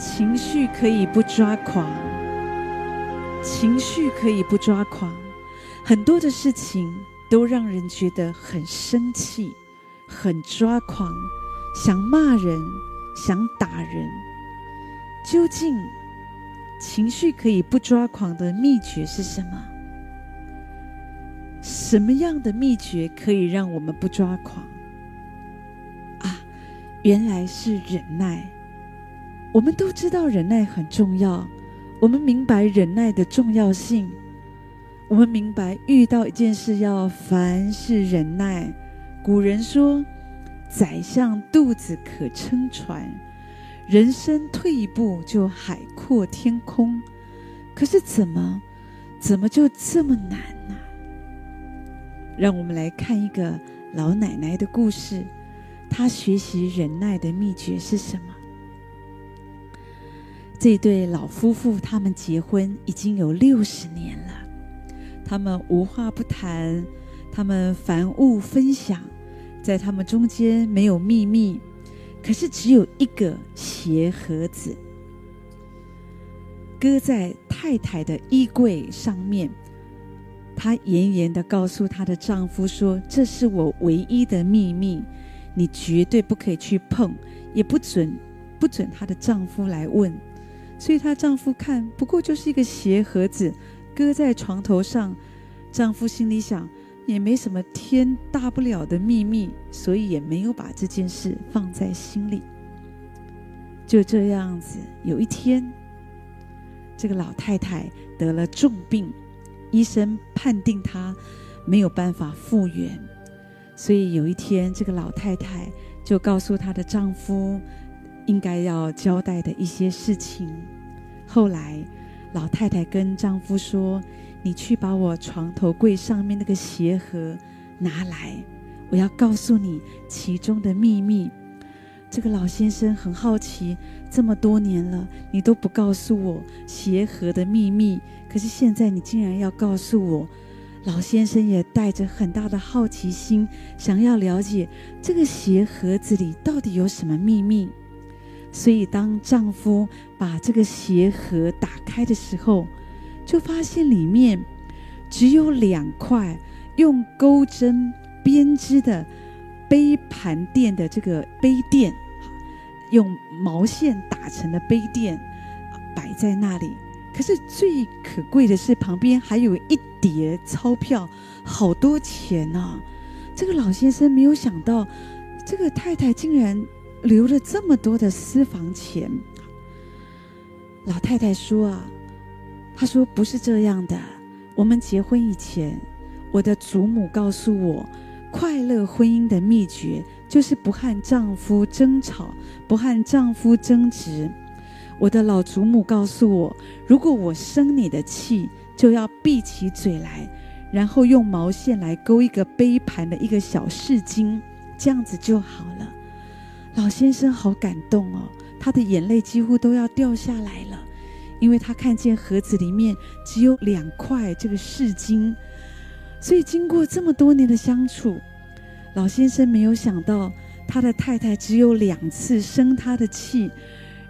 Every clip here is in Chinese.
情绪可以不抓狂，情绪可以不抓狂，很多的事情都让人觉得很生气、很抓狂，想骂人、想打人。究竟情绪可以不抓狂的秘诀是什么？什么样的秘诀可以让我们不抓狂？啊，原来是忍耐。我们都知道忍耐很重要，我们明白忍耐的重要性，我们明白遇到一件事要凡事忍耐。古人说：“宰相肚子可撑船，人生退一步就海阔天空。”可是怎么，怎么就这么难呢？让我们来看一个老奶奶的故事，她学习忍耐的秘诀是什么？这对老夫妇，他们结婚已经有六十年了。他们无话不谈，他们凡物分享，在他们中间没有秘密，可是只有一个鞋盒子，搁在太太的衣柜上面。她严严的告诉她的丈夫说：“这是我唯一的秘密，你绝对不可以去碰，也不准不准她的丈夫来问。”所以她丈夫看，不过就是一个鞋盒子，搁在床头上。丈夫心里想，也没什么天大不了的秘密，所以也没有把这件事放在心里。就这样子，有一天，这个老太太得了重病，医生判定她没有办法复原，所以有一天，这个老太太就告诉她的丈夫。应该要交代的一些事情。后来，老太太跟丈夫说：“你去把我床头柜上面那个鞋盒拿来，我要告诉你其中的秘密。”这个老先生很好奇，这么多年了，你都不告诉我鞋盒的秘密，可是现在你竟然要告诉我。老先生也带着很大的好奇心，想要了解这个鞋盒子里到底有什么秘密。所以，当丈夫把这个鞋盒打开的时候，就发现里面只有两块用钩针编织的杯盘垫的这个杯垫，用毛线打成的杯垫摆在那里。可是最可贵的是，旁边还有一叠钞票，好多钱啊！这个老先生没有想到，这个太太竟然。留了这么多的私房钱，老太太说啊，她说不是这样的。我们结婚以前，我的祖母告诉我，快乐婚姻的秘诀就是不和丈夫争吵，不和丈夫争执。我的老祖母告诉我，如果我生你的气，就要闭起嘴来，然后用毛线来勾一个杯盘的一个小饰金，这样子就好了。老先生好感动哦，他的眼泪几乎都要掉下来了，因为他看见盒子里面只有两块这个饰金，所以经过这么多年的相处，老先生没有想到他的太太只有两次生他的气，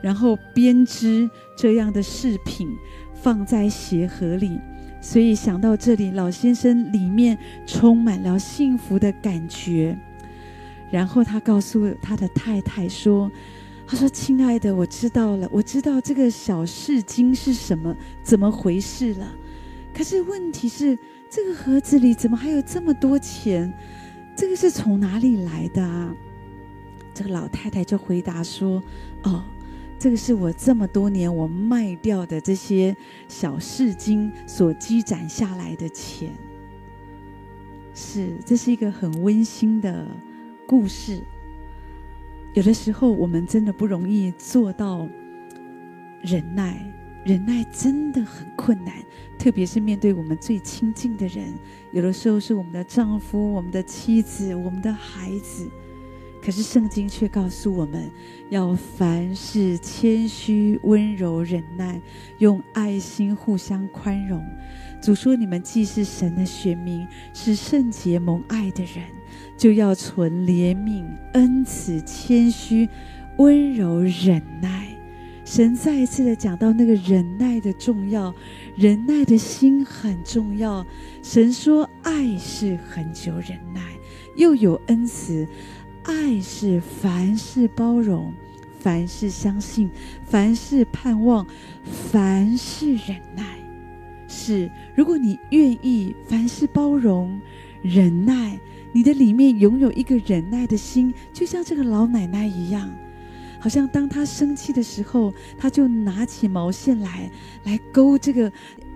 然后编织这样的饰品放在鞋盒里，所以想到这里，老先生里面充满了幸福的感觉。然后他告诉他的太太说：“他说，亲爱的，我知道了，我知道这个小饰金是什么，怎么回事了。可是问题是，这个盒子里怎么还有这么多钱？这个是从哪里来的啊？”这个老太太就回答说：“哦，这个是我这么多年我卖掉的这些小饰金所积攒下来的钱。是，这是一个很温馨的。”故事，有的时候我们真的不容易做到忍耐，忍耐真的很困难，特别是面对我们最亲近的人，有的时候是我们的丈夫、我们的妻子、我们的孩子。可是圣经却告诉我们要凡事谦虚、温柔、忍耐，用爱心互相宽容。主说：“你们既是神的选民，是圣洁蒙爱的人。”就要存怜悯、恩慈、谦虚、温柔、忍耐，神再一次的讲到那个忍耐的重要，忍耐的心很重要。神说，爱是恒久忍耐，又有恩慈。爱是凡事包容，凡事相信，凡事盼望，凡事忍耐。是，如果你愿意凡事包容、忍耐，你的里面拥有一个忍耐的心，就像这个老奶奶一样，好像当她生气的时候，她就拿起毛线来，来勾这个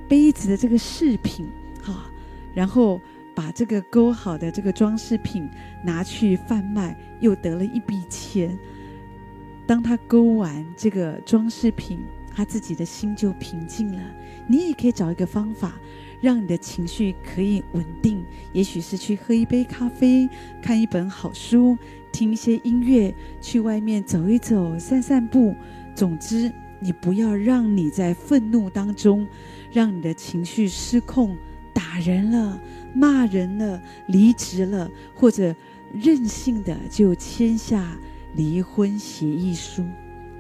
杯子的这个饰品，哈，然后。把这个勾好的这个装饰品拿去贩卖，又得了一笔钱。当他勾完这个装饰品，他自己的心就平静了。你也可以找一个方法，让你的情绪可以稳定。也许是去喝一杯咖啡，看一本好书，听一些音乐，去外面走一走，散散步。总之，你不要让你在愤怒当中，让你的情绪失控，打人了。骂人了，离职了，或者任性的就签下离婚协议书。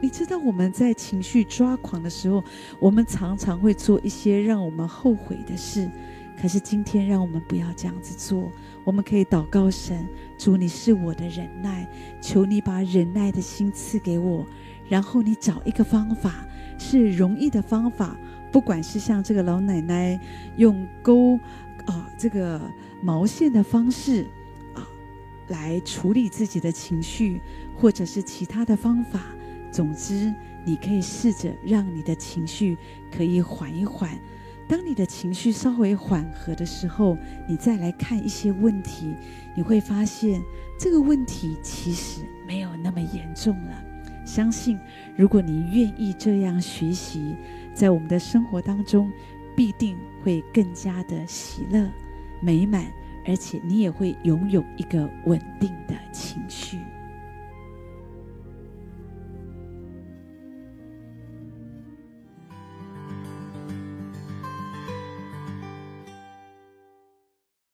你知道我们在情绪抓狂的时候，我们常常会做一些让我们后悔的事。可是今天，让我们不要这样子做。我们可以祷告神，主，你是我的忍耐，求你把忍耐的心赐给我。然后你找一个方法，是容易的方法，不管是像这个老奶奶用钩。啊，这个毛线的方式啊，来处理自己的情绪，或者是其他的方法。总之，你可以试着让你的情绪可以缓一缓。当你的情绪稍微缓和的时候，你再来看一些问题，你会发现这个问题其实没有那么严重了。相信，如果你愿意这样学习，在我们的生活当中。必定会更加的喜乐、美满，而且你也会拥有一个稳定的情绪